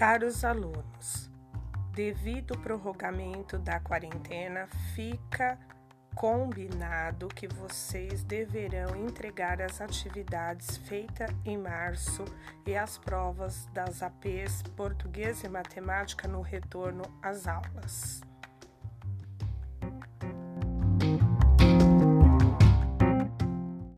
Caros alunos, devido ao prorrogamento da quarentena, fica combinado que vocês deverão entregar as atividades feitas em março e as provas das APs Português e Matemática no retorno às aulas.